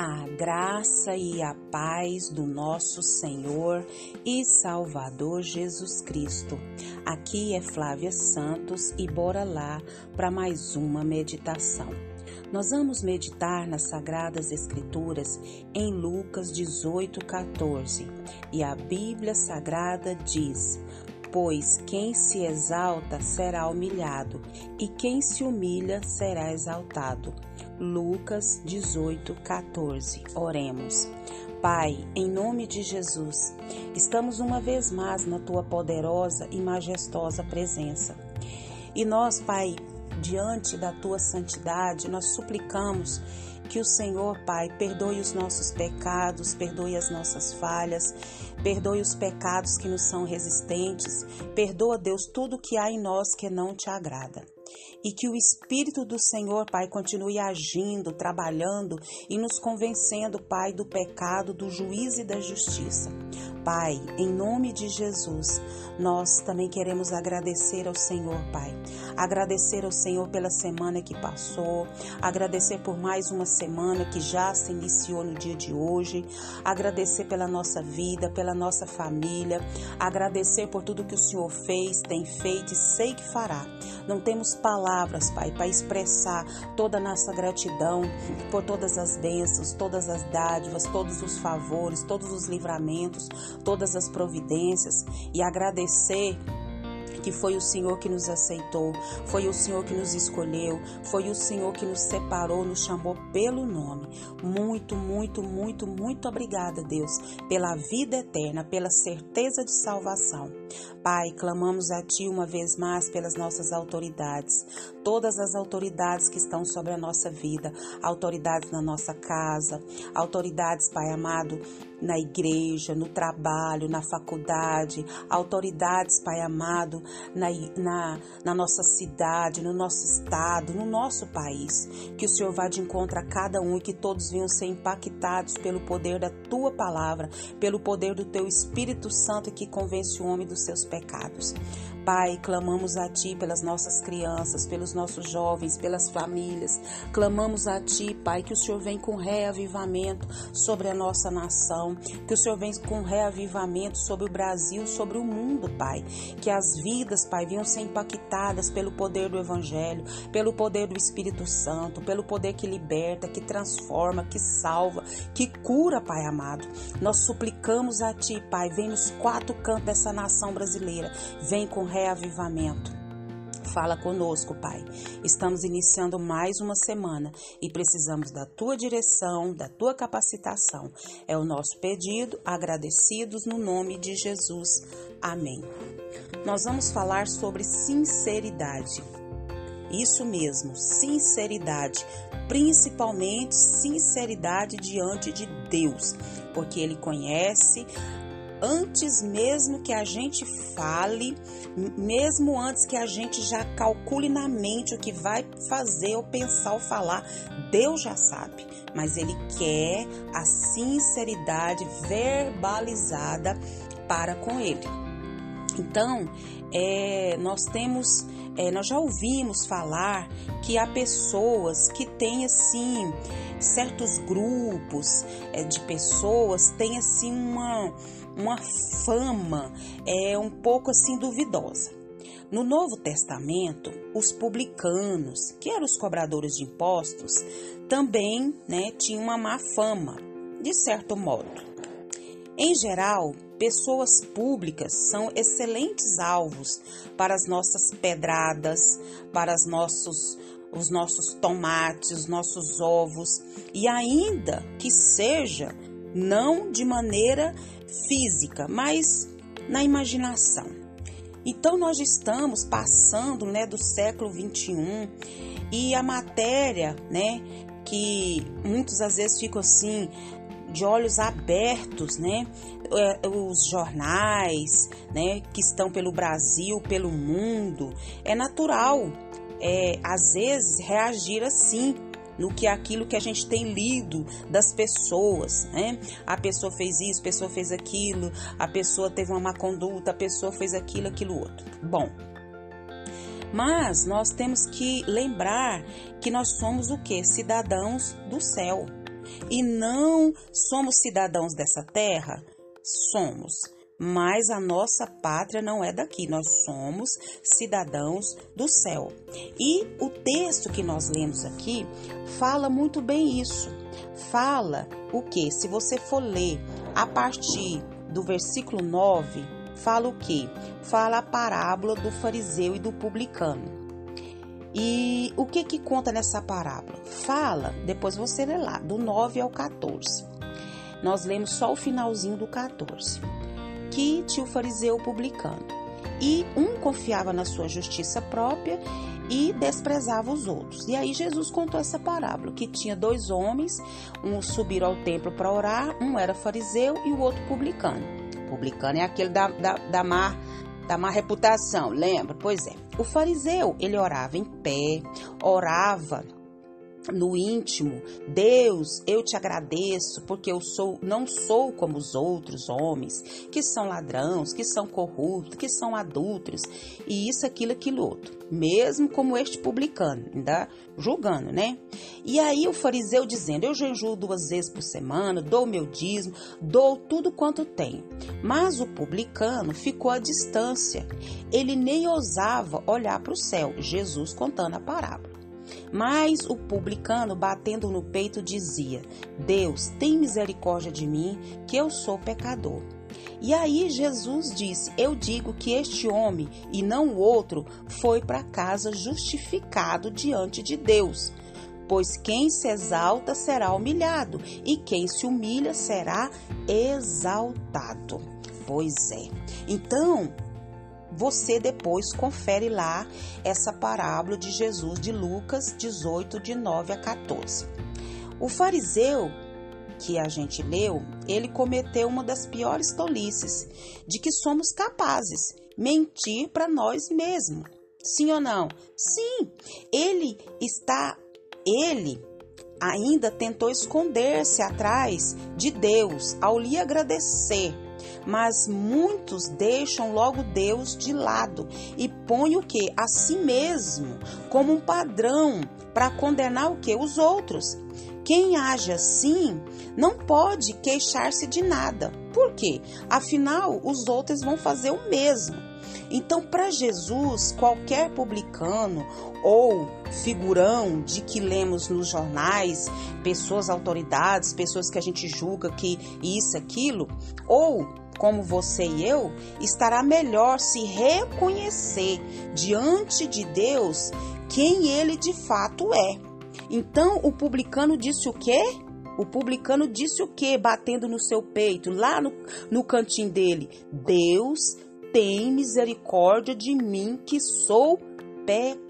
A graça e a paz do nosso Senhor e Salvador Jesus Cristo. Aqui é Flávia Santos e bora lá para mais uma meditação. Nós vamos meditar nas Sagradas Escrituras em Lucas 18, 14. E a Bíblia Sagrada diz: Pois quem se exalta será humilhado, e quem se humilha será exaltado. Lucas 18, 14. Oremos. Pai, em nome de Jesus, estamos uma vez mais na tua poderosa e majestosa presença. E nós, Pai, diante da tua santidade, nós suplicamos que o Senhor, Pai, perdoe os nossos pecados, perdoe as nossas falhas, perdoe os pecados que nos são resistentes, perdoa, Deus, tudo que há em nós que não te agrada e que o Espírito do Senhor, Pai, continue agindo, trabalhando e nos convencendo, Pai, do pecado, do juízo e da justiça. Pai, em nome de Jesus, nós também queremos agradecer ao Senhor, Pai. Agradecer ao Senhor pela semana que passou, agradecer por mais uma semana que já se iniciou no dia de hoje, agradecer pela nossa vida, pela nossa família, agradecer por tudo que o Senhor fez, tem feito e sei que fará. Não temos palavras, Pai, para expressar toda a nossa gratidão por todas as bênçãos, todas as dádivas, todos os favores, todos os livramentos, todas as providências. E agradecer que foi o Senhor que nos aceitou, foi o Senhor que nos escolheu, foi o Senhor que nos separou, nos chamou pelo nome. Muito, muito, muito, muito obrigada, Deus, pela vida eterna, pela certeza de salvação. Pai, clamamos a Ti uma vez mais pelas nossas autoridades, todas as autoridades que estão sobre a nossa vida, autoridades na nossa casa, autoridades, Pai amado, na igreja, no trabalho, na faculdade, autoridades, Pai amado, na, na, na nossa cidade, no nosso estado, no nosso país. Que o Senhor vá de encontro a cada um e que todos venham ser impactados pelo poder da Tua palavra, pelo poder do Teu Espírito Santo que convence o homem dos seus pecados. Pai, clamamos a Ti pelas nossas crianças, pelos nossos jovens, pelas famílias. Clamamos a Ti, Pai, que o Senhor vem com reavivamento sobre a nossa nação, que o Senhor vem com reavivamento sobre o Brasil, sobre o mundo, Pai. Que as vidas, Pai, venham ser impactadas pelo poder do Evangelho, pelo poder do Espírito Santo, pelo poder que liberta, que transforma, que salva, que cura, Pai amado. Nós suplicamos a Ti, Pai, vem nos quatro cantos dessa nação brasileira, vem com reavivamento. Fala conosco, Pai. Estamos iniciando mais uma semana e precisamos da tua direção, da tua capacitação. É o nosso pedido, agradecidos no nome de Jesus. Amém. Nós vamos falar sobre sinceridade. Isso mesmo, sinceridade, principalmente sinceridade diante de Deus, porque Ele conhece antes mesmo que a gente fale, mesmo antes que a gente já calcule na mente o que vai fazer ou pensar ou falar, Deus já sabe. Mas Ele quer a sinceridade verbalizada para com Ele. Então, é, nós temos, é, nós já ouvimos falar que há pessoas que têm assim certos grupos é, de pessoas têm assim uma uma fama é um pouco assim duvidosa. No Novo Testamento, os publicanos, que eram os cobradores de impostos, também né, tinham uma má fama, de certo modo. Em geral, pessoas públicas são excelentes alvos para as nossas pedradas, para os nossos, os nossos tomates, os nossos ovos, e ainda que seja não de maneira física, mas na imaginação. Então nós estamos passando, né, do século 21 e a matéria, né, que muitas às vezes ficam assim de olhos abertos, né, é, os jornais, né, que estão pelo Brasil, pelo mundo, é natural, é, às vezes reagir assim no que aquilo que a gente tem lido das pessoas, né? A pessoa fez isso, a pessoa fez aquilo, a pessoa teve uma má conduta, a pessoa fez aquilo, aquilo outro. Bom, mas nós temos que lembrar que nós somos o que? Cidadãos do céu. e não somos cidadãos dessa terra? Somos. Mas a nossa pátria não é daqui, nós somos cidadãos do céu. E o texto que nós lemos aqui fala muito bem isso. Fala o que? Se você for ler a partir do versículo 9, fala o que? Fala a parábola do fariseu e do publicano. E o que que conta nessa parábola? Fala, depois você lê lá, do 9 ao 14. Nós lemos só o finalzinho do 14. Que tinha o fariseu publicano. E um confiava na sua justiça própria e desprezava os outros. E aí Jesus contou essa parábola, que tinha dois homens, um subiram ao templo para orar, um era fariseu e o outro publicano. Publicano é aquele da, da, da da má reputação, lembra? Pois é. O fariseu, ele orava em pé, orava no íntimo, Deus, eu te agradeço porque eu sou não sou como os outros homens que são ladrões, que são corruptos, que são adúlteros e isso aquilo aquilo outro, mesmo como este publicano, ainda julgando, né? E aí o fariseu dizendo: Eu jejuo duas vezes por semana, dou meu dízimo, dou tudo quanto tenho. Mas o publicano ficou à distância. Ele nem ousava olhar para o céu. Jesus contando a parábola. Mas o publicano, batendo no peito, dizia: Deus, tem misericórdia de mim, que eu sou pecador. E aí Jesus disse: Eu digo que este homem e não o outro foi para casa justificado diante de Deus. Pois quem se exalta será humilhado, e quem se humilha será exaltado. Pois é. Então, você depois confere lá essa parábola de Jesus de Lucas 18, de 9 a 14. O fariseu que a gente leu, ele cometeu uma das piores tolices, de que somos capazes mentir para nós mesmos. Sim ou não? Sim, ele está, ele ainda tentou esconder-se atrás de Deus ao lhe agradecer mas muitos deixam logo Deus de lado e põem o que? A si mesmo como um padrão para condenar o que? Os outros. Quem age assim não pode queixar-se de nada. Por quê? Afinal, os outros vão fazer o mesmo. Então, para Jesus, qualquer publicano ou figurão de que lemos nos jornais, pessoas autoridades, pessoas que a gente julga que isso, aquilo, ou como você e eu, estará melhor se reconhecer diante de Deus quem ele de fato é. Então o publicano disse o quê? O publicano disse o quê? Batendo no seu peito, lá no, no cantinho dele: Deus tem misericórdia de mim que sou pecador.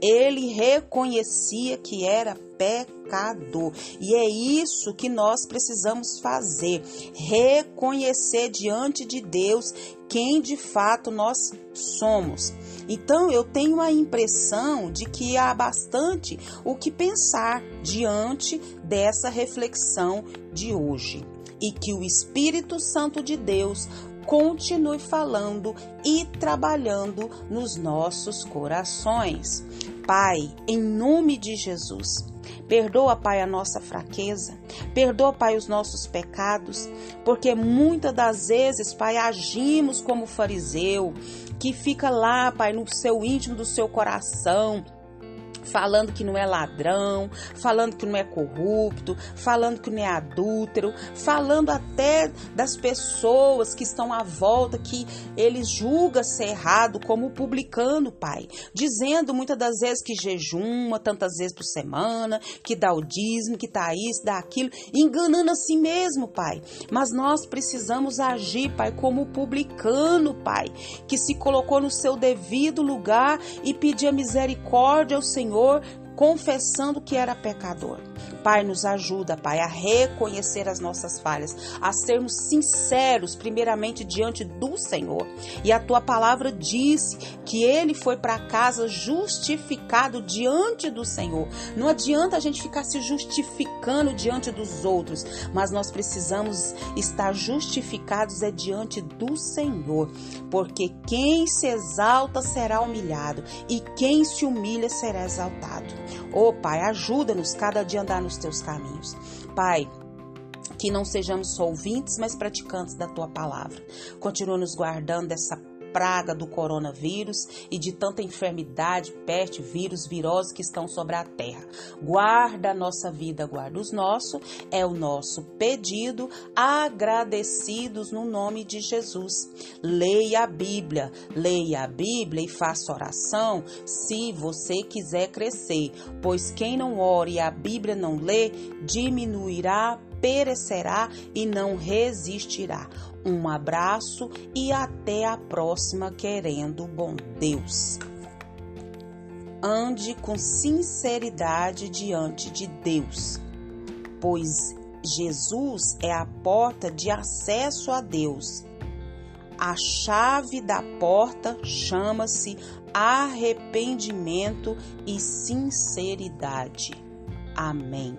Ele reconhecia que era pecador. E é isso que nós precisamos fazer: reconhecer diante de Deus quem de fato nós somos. Então eu tenho a impressão de que há bastante o que pensar diante dessa reflexão de hoje e que o Espírito Santo de Deus continue falando e trabalhando nos nossos corações. Pai, em nome de Jesus, Perdoa, Pai, a nossa fraqueza. Perdoa, Pai, os nossos pecados, porque muitas das vezes, Pai, agimos como fariseu, que fica lá, Pai, no seu íntimo do seu coração, falando que não é ladrão, falando que não é corrupto, falando que não é adúltero, falando até das pessoas que estão à volta que eles julga ser errado, como publicano, pai, dizendo muitas das vezes que jejuma tantas vezes por semana, que dá o dízimo, que tá isso, dá aquilo, enganando a si mesmo, pai. Mas nós precisamos agir, pai, como publicano, pai, que se colocou no seu devido lugar e pedia misericórdia ao Senhor Senhor, confessando que era pecador. Pai, nos ajuda, Pai, a reconhecer as nossas falhas, a sermos sinceros, primeiramente diante do Senhor. E a tua palavra disse que ele foi para casa justificado diante do Senhor. Não adianta a gente ficar se justificando diante dos outros, mas nós precisamos estar justificados é diante do Senhor, porque quem se exalta será humilhado e quem se humilha será exaltado. Oh, Pai, ajuda-nos cada dia a andar nos teus caminhos. Pai, que não sejamos só ouvintes, mas praticantes da tua palavra. Continua nos guardando dessa praga do coronavírus e de tanta enfermidade, peste, vírus, virose que estão sobre a terra. Guarda a nossa vida, guarda os nossos, é o nosso pedido, agradecidos no nome de Jesus. Leia a Bíblia, leia a Bíblia e faça oração se você quiser crescer, pois quem não ore e a Bíblia não lê, diminuirá perecerá e não resistirá. Um abraço e até a próxima, querendo bom Deus. Ande com sinceridade diante de Deus, pois Jesus é a porta de acesso a Deus. A chave da porta chama-se arrependimento e sinceridade. Amém.